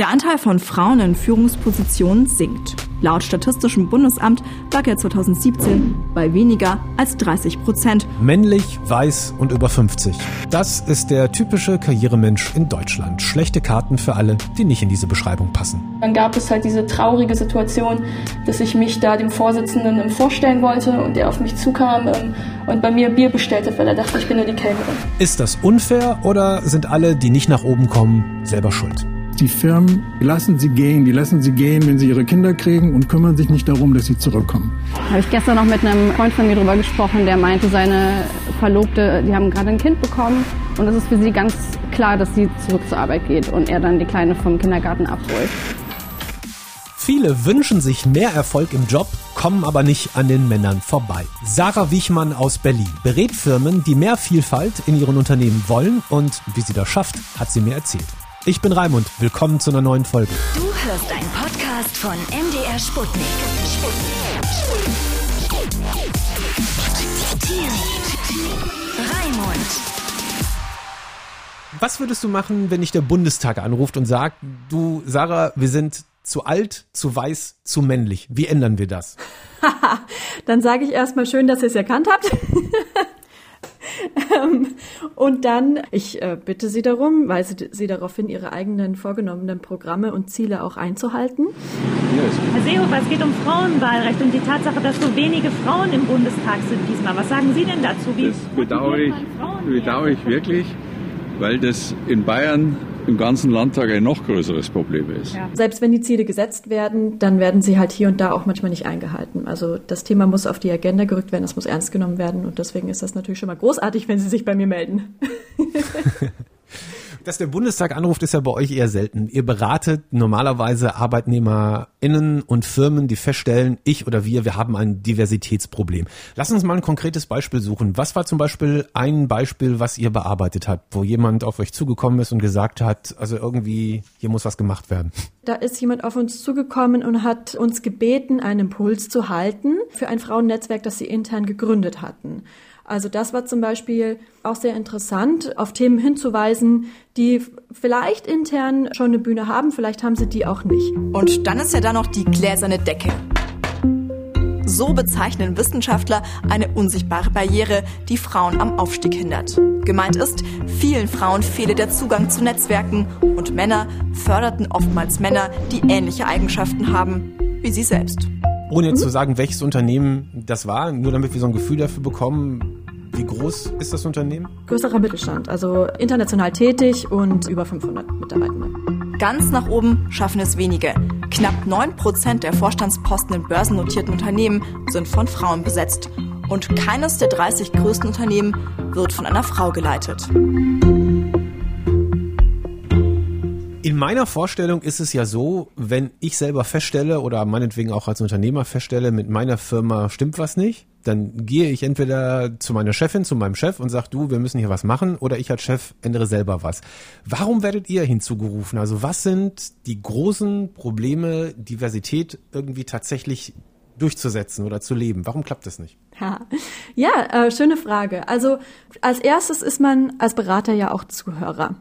Der Anteil von Frauen in Führungspositionen sinkt. Laut Statistischem Bundesamt lag er 2017 bei weniger als 30 Prozent. Männlich, weiß und über 50. Das ist der typische Karrieremensch in Deutschland. Schlechte Karten für alle, die nicht in diese Beschreibung passen. Dann gab es halt diese traurige Situation, dass ich mich da dem Vorsitzenden vorstellen wollte und der auf mich zukam ähm, und bei mir Bier bestellt hat, weil er dachte, ich bin nur die Kellnerin. Ist das unfair oder sind alle, die nicht nach oben kommen, selber schuld? Die Firmen lassen sie gehen, die lassen sie gehen, wenn sie ihre Kinder kriegen und kümmern sich nicht darum, dass sie zurückkommen. Habe ich gestern noch mit einem Freund von mir drüber gesprochen, der meinte, seine Verlobte, die haben gerade ein Kind bekommen und es ist für sie ganz klar, dass sie zurück zur Arbeit geht und er dann die Kleine vom Kindergarten abholt. Viele wünschen sich mehr Erfolg im Job, kommen aber nicht an den Männern vorbei. Sarah Wichmann aus Berlin berät Firmen, die mehr Vielfalt in ihren Unternehmen wollen und wie sie das schafft, hat sie mir erzählt. Ich bin Raimund. Willkommen zu einer neuen Folge. Du hörst einen Podcast von MDR Sputnik. Raimund. Was würdest du machen, wenn dich der Bundestag anruft und sagt, du Sarah, wir sind zu alt, zu weiß, zu männlich. Wie ändern wir das? Dann sage ich erstmal schön, dass ihr es erkannt habt. Ähm, und dann, ich äh, bitte Sie darum, weise Sie darauf hin, Ihre eigenen vorgenommenen Programme und Ziele auch einzuhalten. Herr Seehofer, es geht um Frauenwahlrecht und die Tatsache, dass so wenige Frauen im Bundestag sind diesmal. Was sagen Sie denn dazu? Wie das bedauere ich, bedauere ich wirklich, weil das in Bayern im ganzen Landtag ein noch größeres Problem ist. Ja. Selbst wenn die Ziele gesetzt werden, dann werden sie halt hier und da auch manchmal nicht eingehalten. Also das Thema muss auf die Agenda gerückt werden, das muss ernst genommen werden und deswegen ist das natürlich schon mal großartig, wenn Sie sich bei mir melden. Dass der Bundestag anruft, ist ja bei euch eher selten. Ihr beratet normalerweise ArbeitnehmerInnen und Firmen, die feststellen, ich oder wir, wir haben ein Diversitätsproblem. Lass uns mal ein konkretes Beispiel suchen. Was war zum Beispiel ein Beispiel, was ihr bearbeitet habt, wo jemand auf euch zugekommen ist und gesagt hat, also irgendwie, hier muss was gemacht werden? Da ist jemand auf uns zugekommen und hat uns gebeten, einen Impuls zu halten für ein Frauennetzwerk, das sie intern gegründet hatten. Also das war zum Beispiel auch sehr interessant, auf Themen hinzuweisen, die vielleicht intern schon eine Bühne haben, vielleicht haben sie die auch nicht. Und dann ist ja da noch die gläserne Decke. So bezeichnen Wissenschaftler eine unsichtbare Barriere, die Frauen am Aufstieg hindert. Gemeint ist, vielen Frauen fehle der Zugang zu Netzwerken und Männer förderten oftmals Männer, die ähnliche Eigenschaften haben wie sie selbst. Ohne jetzt zu sagen, welches Unternehmen das war, nur damit wir so ein Gefühl dafür bekommen, wie groß ist das Unternehmen? Größerer Mittelstand, also international tätig und über 500 Mitarbeitende. Ganz nach oben schaffen es wenige. Knapp 9 Prozent der Vorstandsposten in börsennotierten Unternehmen sind von Frauen besetzt. Und keines der 30 größten Unternehmen wird von einer Frau geleitet. In meiner Vorstellung ist es ja so, wenn ich selber feststelle oder meinetwegen auch als Unternehmer feststelle, mit meiner Firma stimmt was nicht, dann gehe ich entweder zu meiner Chefin, zu meinem Chef und sage, du, wir müssen hier was machen, oder ich als Chef ändere selber was. Warum werdet ihr hinzugerufen? Also was sind die großen Probleme, Diversität irgendwie tatsächlich durchzusetzen oder zu leben? Warum klappt das nicht? Ja, äh, schöne Frage. Also als erstes ist man als Berater ja auch Zuhörer.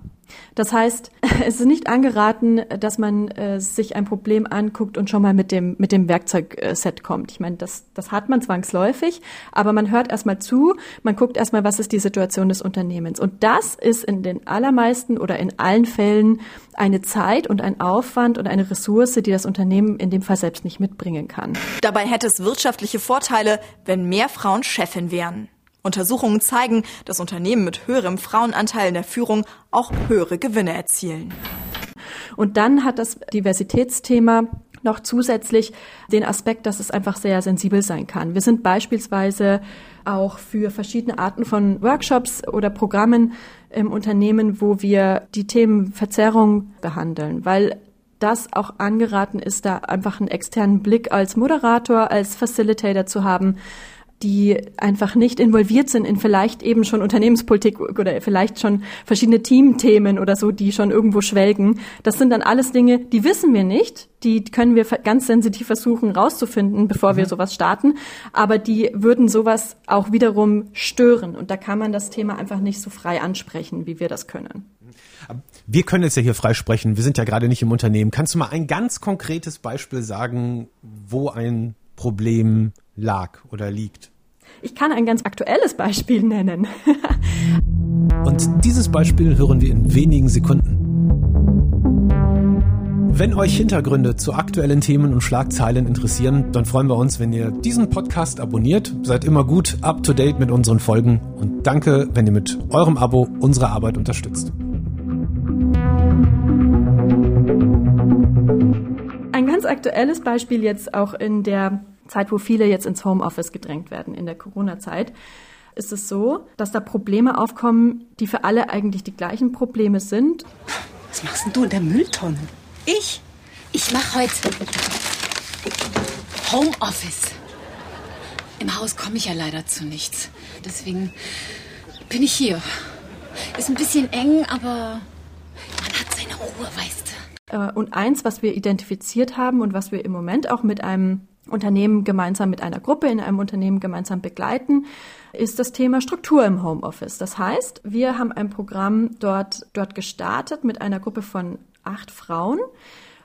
Das heißt, es ist nicht angeraten, dass man äh, sich ein Problem anguckt und schon mal mit dem, mit dem Werkzeugset kommt. Ich meine, das, das hat man zwangsläufig, aber man hört erstmal zu, man guckt erstmal, was ist die Situation des Unternehmens. Und das ist in den allermeisten oder in allen Fällen eine Zeit und ein Aufwand und eine Ressource, die das Unternehmen in dem Fall selbst nicht mitbringen kann. Dabei hätte es wirtschaftliche Vorteile, wenn mehr Frauen Chefin wären. Untersuchungen zeigen, dass Unternehmen mit höherem Frauenanteil in der Führung auch höhere Gewinne erzielen. Und dann hat das Diversitätsthema noch zusätzlich den Aspekt, dass es einfach sehr sensibel sein kann. Wir sind beispielsweise auch für verschiedene Arten von Workshops oder Programmen im Unternehmen, wo wir die Themen Verzerrung behandeln, weil das auch angeraten ist, da einfach einen externen Blick als Moderator, als Facilitator zu haben, die einfach nicht involviert sind in vielleicht eben schon Unternehmenspolitik oder vielleicht schon verschiedene Teamthemen oder so, die schon irgendwo schwelgen. Das sind dann alles Dinge, die wissen wir nicht. Die können wir ganz sensitiv versuchen rauszufinden, bevor wir mhm. sowas starten. Aber die würden sowas auch wiederum stören. Und da kann man das Thema einfach nicht so frei ansprechen, wie wir das können. Wir können jetzt ja hier freisprechen. Wir sind ja gerade nicht im Unternehmen. Kannst du mal ein ganz konkretes Beispiel sagen, wo ein Problem lag oder liegt? Ich kann ein ganz aktuelles Beispiel nennen. Und dieses Beispiel hören wir in wenigen Sekunden. Wenn euch Hintergründe zu aktuellen Themen und Schlagzeilen interessieren, dann freuen wir uns, wenn ihr diesen Podcast abonniert. Seid immer gut up to date mit unseren Folgen und danke, wenn ihr mit eurem Abo unsere Arbeit unterstützt. Ein ganz aktuelles Beispiel jetzt auch in der Zeit, wo viele jetzt ins Homeoffice gedrängt werden, in der Corona-Zeit, ist es so, dass da Probleme aufkommen, die für alle eigentlich die gleichen Probleme sind. Was machst denn du in der Mülltonne? Ich? Ich mache heute Homeoffice. Im Haus komme ich ja leider zu nichts. Deswegen bin ich hier. Ist ein bisschen eng, aber man hat seine Ruhe, weißt du. Äh, und eins, was wir identifiziert haben und was wir im Moment auch mit einem Unternehmen gemeinsam mit einer Gruppe in einem Unternehmen gemeinsam begleiten, ist das Thema Struktur im Homeoffice. Das heißt, wir haben ein Programm dort, dort gestartet mit einer Gruppe von acht Frauen.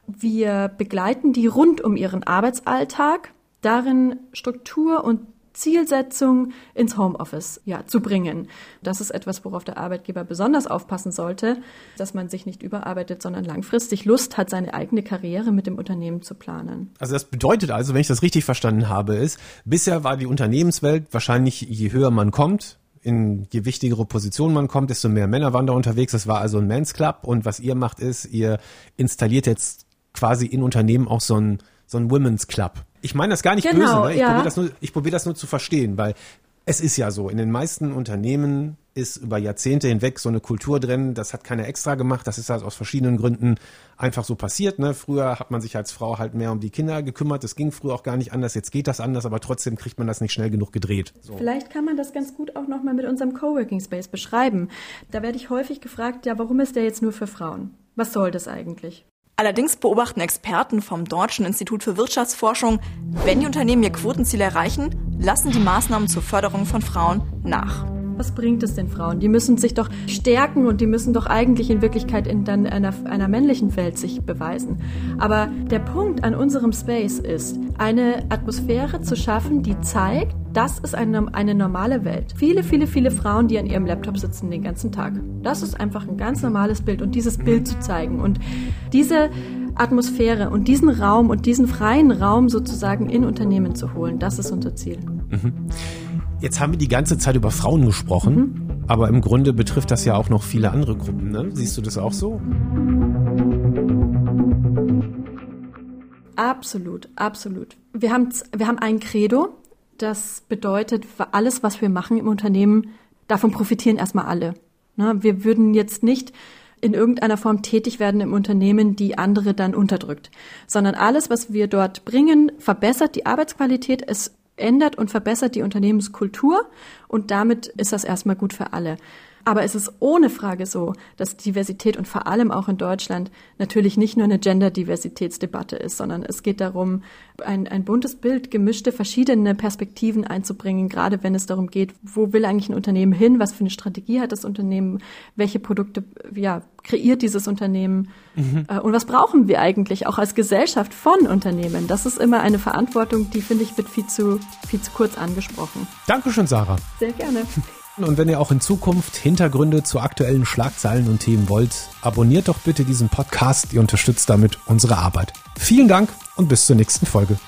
Wir begleiten die rund um ihren Arbeitsalltag, darin Struktur und Zielsetzung ins Homeoffice ja, zu bringen. Das ist etwas, worauf der Arbeitgeber besonders aufpassen sollte, dass man sich nicht überarbeitet, sondern langfristig Lust hat, seine eigene Karriere mit dem Unternehmen zu planen. Also das bedeutet also, wenn ich das richtig verstanden habe, ist, bisher war die Unternehmenswelt wahrscheinlich, je höher man kommt, in je wichtigere Position man kommt, desto mehr Männer waren da unterwegs. Das war also ein Men's Club. Und was ihr macht, ist, ihr installiert jetzt quasi in Unternehmen auch so ein, so ein Women's Club. Ich meine das gar nicht genau, böse, ne? ich ja. probiere das, nur, ich probier das nur zu verstehen, weil es ist ja so, in den meisten Unternehmen ist über Jahrzehnte hinweg so eine Kultur drin, das hat keiner extra gemacht, das ist halt aus verschiedenen Gründen einfach so passiert. Ne? Früher hat man sich als Frau halt mehr um die Kinder gekümmert, das ging früher auch gar nicht anders, jetzt geht das anders, aber trotzdem kriegt man das nicht schnell genug gedreht. So. Vielleicht kann man das ganz gut auch nochmal mit unserem Coworking Space beschreiben. Da werde ich häufig gefragt, ja, warum ist der jetzt nur für Frauen? Was soll das eigentlich? Allerdings beobachten Experten vom Deutschen Institut für Wirtschaftsforschung, wenn die Unternehmen ihr Quotenziel erreichen, lassen die Maßnahmen zur Förderung von Frauen nach. Was bringt es den Frauen? Die müssen sich doch stärken und die müssen doch eigentlich in Wirklichkeit in dann einer, einer männlichen Welt sich beweisen. Aber der Punkt an unserem Space ist, eine Atmosphäre zu schaffen, die zeigt, das ist eine, eine normale Welt. Viele, viele, viele Frauen, die an ihrem Laptop sitzen den ganzen Tag. Das ist einfach ein ganz normales Bild und dieses Bild zu zeigen und diese Atmosphäre und diesen Raum und diesen freien Raum sozusagen in Unternehmen zu holen, das ist unser Ziel. Mhm. Jetzt haben wir die ganze Zeit über Frauen gesprochen, mhm. aber im Grunde betrifft das ja auch noch viele andere Gruppen. Ne? Siehst du das auch so? Absolut, absolut. Wir haben, wir haben ein Credo, das bedeutet, alles, was wir machen im Unternehmen, davon profitieren erstmal alle. Ne? Wir würden jetzt nicht in irgendeiner Form tätig werden im Unternehmen, die andere dann unterdrückt, sondern alles, was wir dort bringen, verbessert die Arbeitsqualität, es ändert und verbessert die Unternehmenskultur und damit ist das erstmal gut für alle. Aber es ist ohne Frage so, dass Diversität und vor allem auch in Deutschland natürlich nicht nur eine Gender-Diversitätsdebatte ist, sondern es geht darum, ein, ein buntes Bild, gemischte, verschiedene Perspektiven einzubringen, gerade wenn es darum geht, wo will eigentlich ein Unternehmen hin, was für eine Strategie hat das Unternehmen, welche Produkte ja, kreiert dieses Unternehmen mhm. Äh, und was brauchen wir eigentlich auch als Gesellschaft von Unternehmen. Das ist immer eine Verantwortung, die, finde ich, wird viel zu, viel zu kurz angesprochen. Dankeschön, Sarah. Sehr gerne. Und wenn ihr auch in Zukunft Hintergründe zu aktuellen Schlagzeilen und Themen wollt, abonniert doch bitte diesen Podcast. Ihr unterstützt damit unsere Arbeit. Vielen Dank und bis zur nächsten Folge.